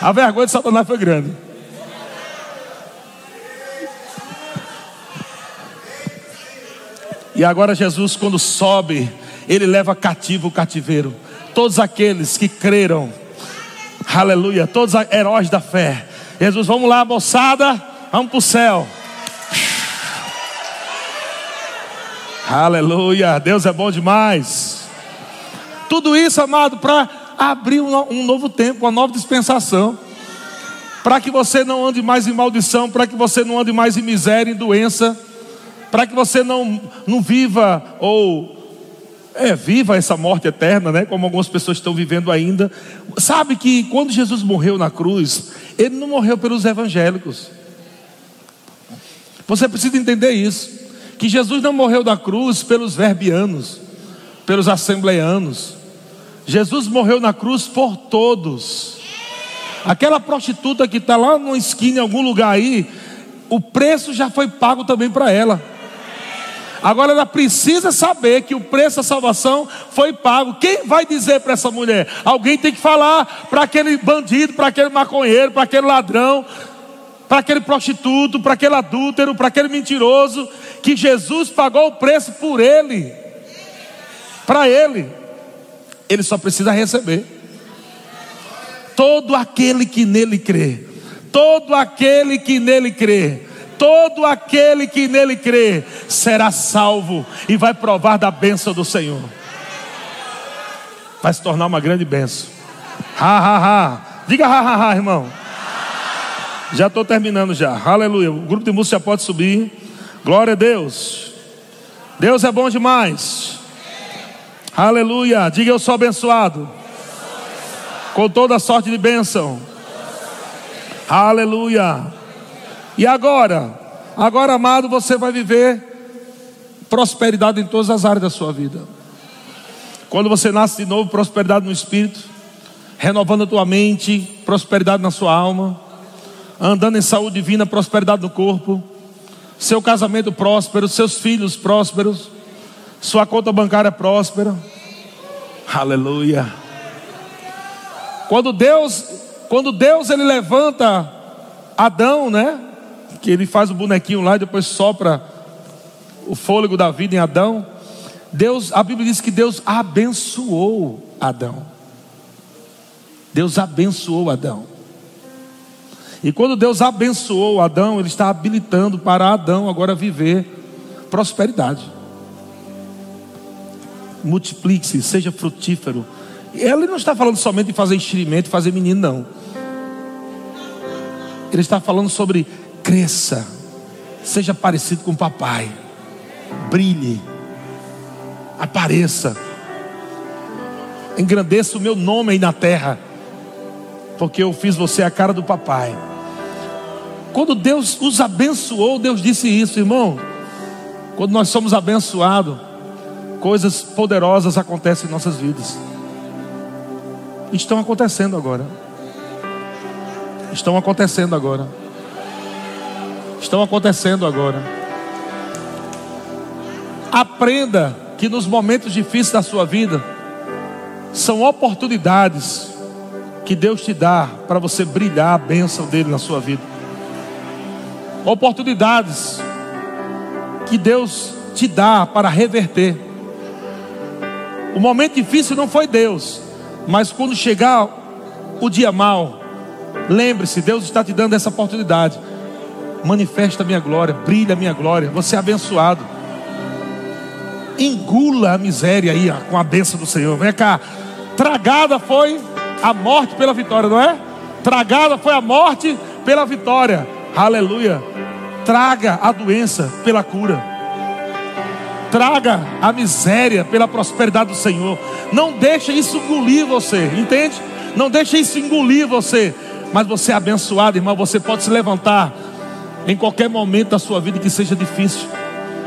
A vergonha de Satanás foi grande. E agora Jesus, quando sobe, ele leva cativo o cativeiro. Todos aqueles que creram, aleluia, todos os heróis da fé. Jesus, vamos lá, moçada, vamos para o céu. Aleluia, Deus é bom demais. Tudo isso, amado, para abrir um novo tempo, uma nova dispensação. Para que você não ande mais em maldição, para que você não ande mais em miséria, em doença, para que você não, não viva ou é, viva essa morte eterna, né? Como algumas pessoas estão vivendo ainda. Sabe que quando Jesus morreu na cruz, ele não morreu pelos evangélicos. Você precisa entender isso. Que Jesus não morreu na cruz pelos verbianos, pelos assembleanos. Jesus morreu na cruz por todos. Aquela prostituta que está lá numa esquina em algum lugar aí, o preço já foi pago também para ela. Agora ela precisa saber que o preço da salvação foi pago. Quem vai dizer para essa mulher? Alguém tem que falar para aquele bandido, para aquele maconheiro, para aquele ladrão, para aquele prostituto, para aquele adúltero, para aquele mentiroso, que Jesus pagou o preço por ele. Para ele ele só precisa receber. Todo aquele que nele crê, todo aquele que nele crê, todo aquele que nele crê será salvo e vai provar da bênção do Senhor. Vai se tornar uma grande bênção. Ha, ha, ha. Diga ha, ha, ha, irmão. Já estou terminando já. Aleluia. O grupo de música pode subir. Glória a Deus. Deus é bom demais. Aleluia. Diga eu sou abençoado. Com toda sorte de bênção. Aleluia. E agora? Agora, amado, você vai viver prosperidade em todas as áreas da sua vida. Quando você nasce de novo, prosperidade no espírito, renovando a tua mente, prosperidade na sua alma, andando em saúde divina, prosperidade no corpo, seu casamento próspero, seus filhos prósperos sua conta bancária próspera. Aleluia. Quando Deus, quando Deus ele levanta Adão, né? Que ele faz o bonequinho lá e depois sopra o fôlego da vida em Adão. Deus, a Bíblia diz que Deus abençoou Adão. Deus abençoou Adão. E quando Deus abençoou Adão, Ele está habilitando para Adão agora viver prosperidade. Multiplique-se, seja frutífero. Ele não está falando somente de fazer enchimento, fazer menino, não. Ele está falando sobre cresça, seja parecido com o papai, brilhe, apareça, engrandeça o meu nome aí na terra, porque eu fiz você a cara do papai. Quando Deus os abençoou, Deus disse isso, irmão. Quando nós somos abençoados, coisas poderosas acontecem em nossas vidas. Estão acontecendo agora. Estão acontecendo agora. Estão acontecendo agora. Aprenda que nos momentos difíceis da sua vida são oportunidades que Deus te dá para você brilhar a bênção dele na sua vida. Oportunidades que Deus te dá para reverter. O momento difícil não foi Deus, mas quando chegar o dia mal, lembre-se, Deus está te dando essa oportunidade. Manifesta a minha glória, brilha a minha glória, você é abençoado. Engula a miséria aí com a bênção do Senhor. Vem cá, tragada foi a morte pela vitória, não é? Tragada foi a morte pela vitória. Aleluia. Traga a doença pela cura. Traga a miséria pela prosperidade do Senhor. Não deixe isso engolir você, entende? Não deixe isso engolir você. Mas você é abençoado, irmão. Você pode se levantar em qualquer momento da sua vida que seja difícil,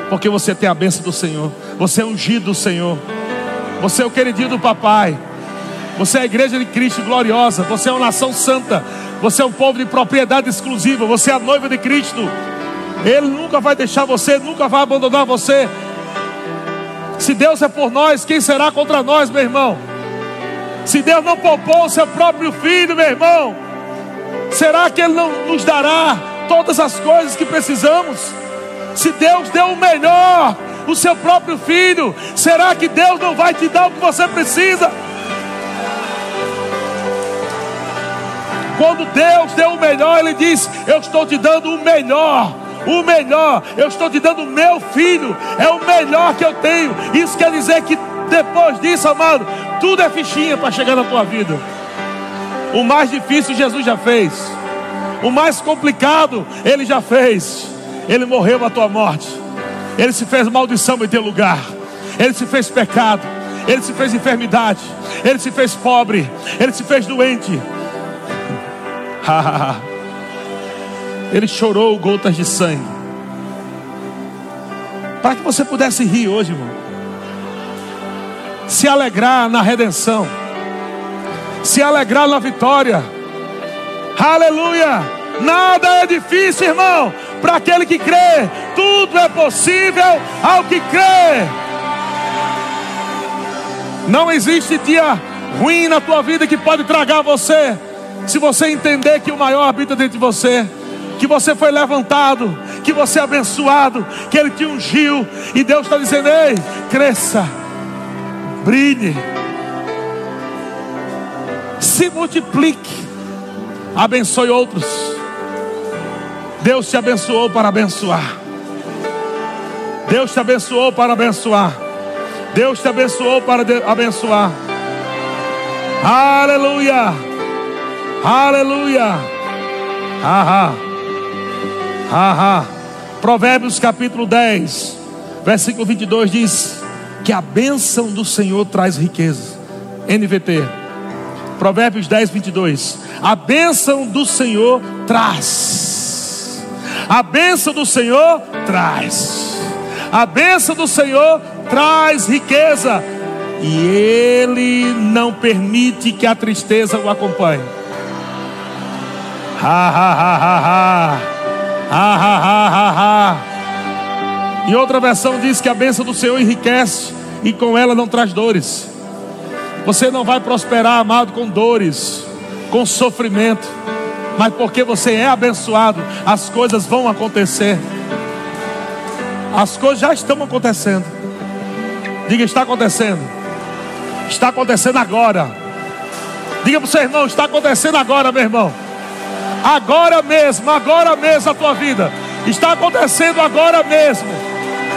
porque você tem a bênção do Senhor. Você é ungido do Senhor. Você é o queridinho do papai. Você é a igreja de Cristo gloriosa. Você é uma nação santa. Você é um povo de propriedade exclusiva. Você é a noiva de Cristo. Ele nunca vai deixar você, nunca vai abandonar você. Se Deus é por nós, quem será contra nós, meu irmão? Se Deus não poupou o seu próprio filho, meu irmão, será que Ele não nos dará todas as coisas que precisamos? Se Deus deu o melhor, o seu próprio filho, será que Deus não vai te dar o que você precisa? Quando Deus deu o melhor, Ele diz: Eu estou te dando o melhor o melhor. Eu estou te dando o meu filho, é o melhor que eu tenho. Isso quer dizer que depois disso, amado, tudo é fichinha para chegar na tua vida. O mais difícil Jesus já fez. O mais complicado ele já fez. Ele morreu a tua morte. Ele se fez maldição em teu lugar. Ele se fez pecado. Ele se fez enfermidade. Ele se fez pobre. Ele se fez doente. Ele chorou gotas de sangue. Para que você pudesse rir hoje, irmão. Se alegrar na redenção. Se alegrar na vitória. Aleluia! Nada é difícil, irmão. Para aquele que crê, tudo é possível ao que crê. Não existe dia ruim na tua vida que pode tragar você. Se você entender que o maior habita dentro de você que você foi levantado, que você é abençoado, que Ele te ungiu, e Deus está dizendo: ei, cresça, brilhe, se multiplique, abençoe outros. Deus te abençoou para abençoar. Deus te abençoou para abençoar. Deus te abençoou para abençoar. Aleluia. Aleluia. Ahá. Haha. Provérbios capítulo 10, versículo 22 diz que a bênção do Senhor traz riqueza. NVT. Provérbios 10, 22. A bênção do Senhor traz. A bênção do Senhor traz. A bênção do Senhor traz riqueza. E Ele não permite que a tristeza o acompanhe. Ha, ha, ha, ha, ha. Ah, ah, ah, ah, ah. E outra versão diz que a bênção do Senhor enriquece e com ela não traz dores. Você não vai prosperar, amado, com dores, com sofrimento, mas porque você é abençoado, as coisas vão acontecer. As coisas já estão acontecendo. Diga, está acontecendo. Está acontecendo agora. Diga para o seu irmão, está acontecendo agora, meu irmão. Agora mesmo, agora mesmo a tua vida. Está acontecendo agora mesmo.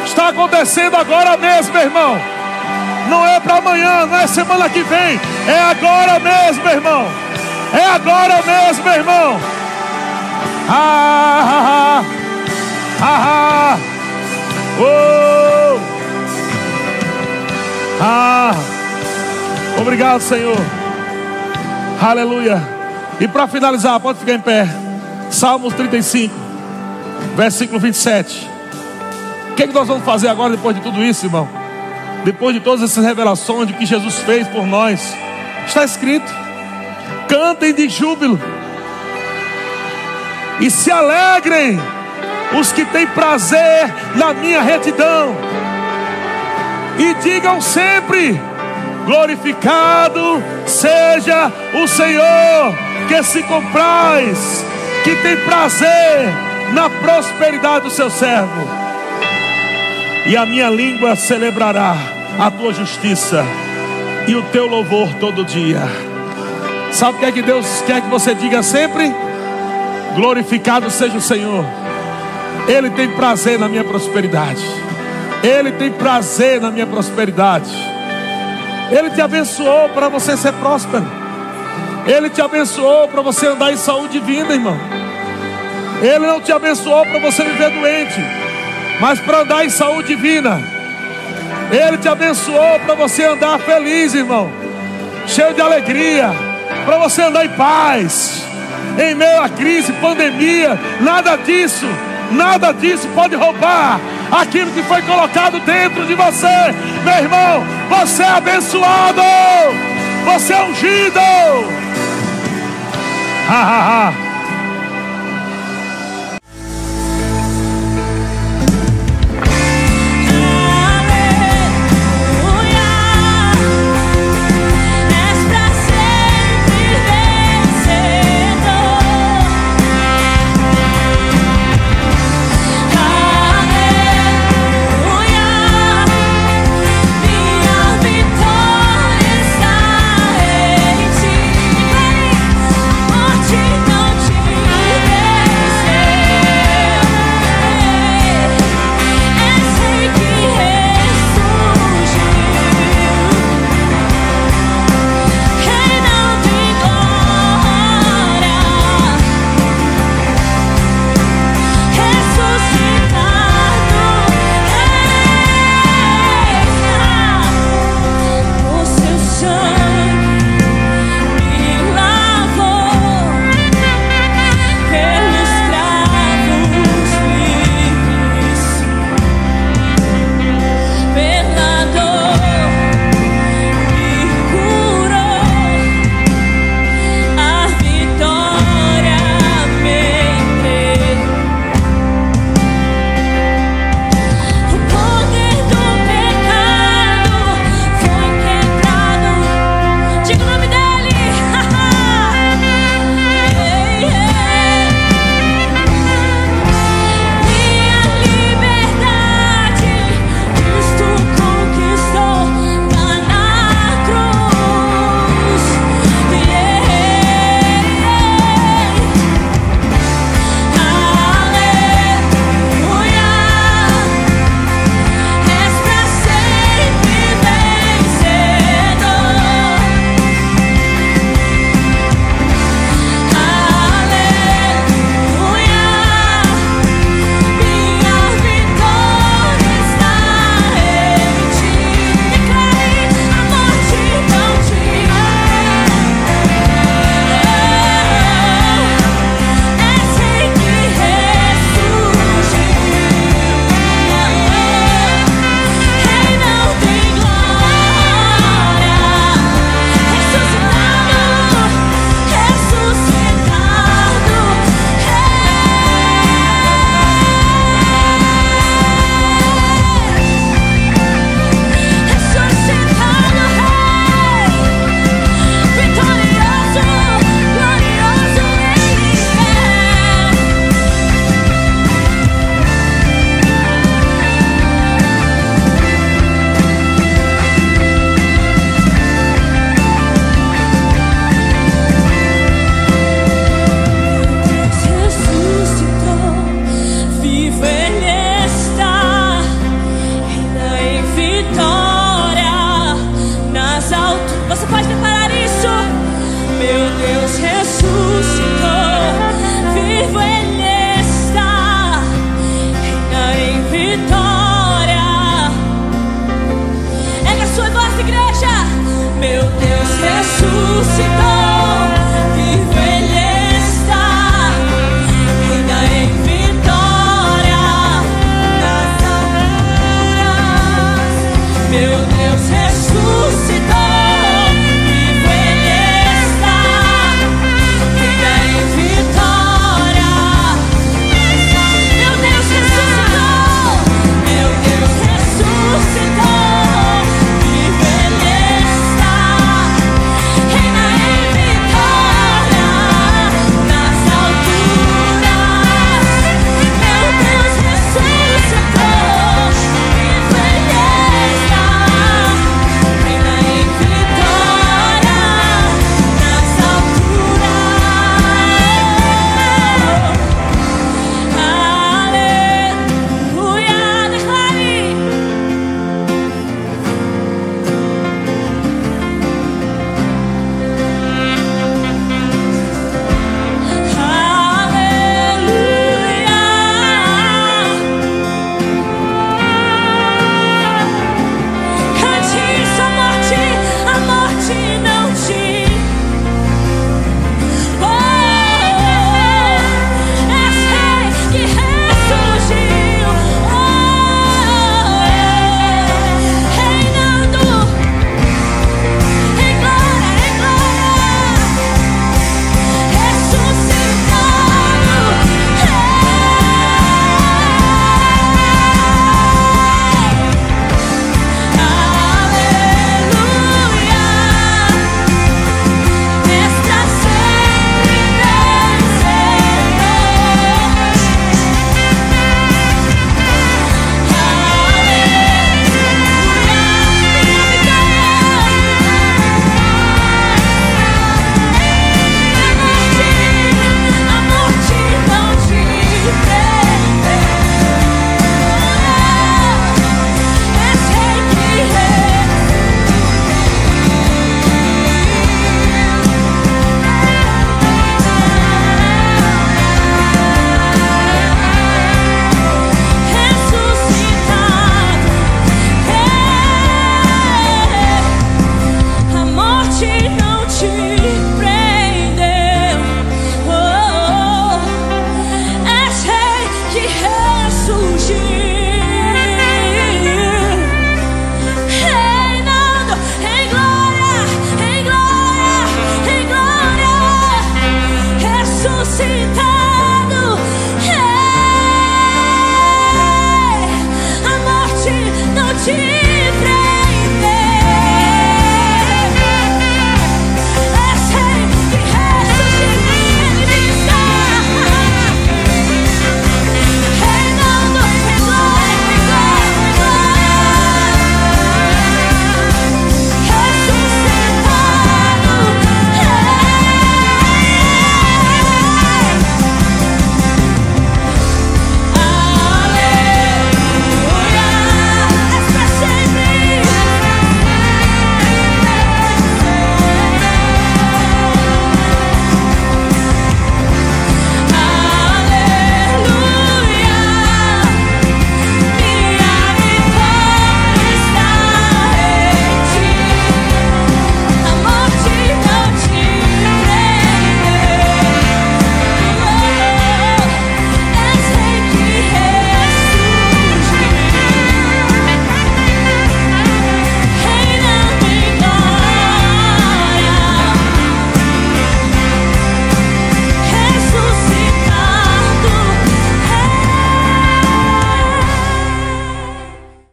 Está acontecendo agora mesmo, meu irmão. Não é para amanhã, não é semana que vem. É agora mesmo, irmão. É agora mesmo, irmão. Ah, ah, ah, ah, ah. Oh. ah. Obrigado, Senhor. Aleluia. E para finalizar, pode ficar em pé. Salmos 35, versículo 27. O que, é que nós vamos fazer agora depois de tudo isso, irmão? Depois de todas essas revelações de que Jesus fez por nós, está escrito: cantem de júbilo e se alegrem os que têm prazer na minha retidão, e digam sempre: glorificado seja o Senhor, que se compraz, que tem prazer na prosperidade do seu servo. E a minha língua celebrará a tua justiça e o teu louvor todo dia. Sabe o que é que Deus quer que você diga sempre? Glorificado seja o Senhor. Ele tem prazer na minha prosperidade. Ele tem prazer na minha prosperidade. Ele te abençoou para você ser próspero. Ele te abençoou para você andar em saúde divina, irmão. Ele não te abençoou para você viver doente mas para andar em saúde divina. Ele te abençoou para você andar feliz, irmão, cheio de alegria, para você andar em paz, em meio à crise, pandemia, nada disso, nada disso pode roubar aquilo que foi colocado dentro de você, meu irmão. Você é abençoado, você é ungido. Ha, ha, ha.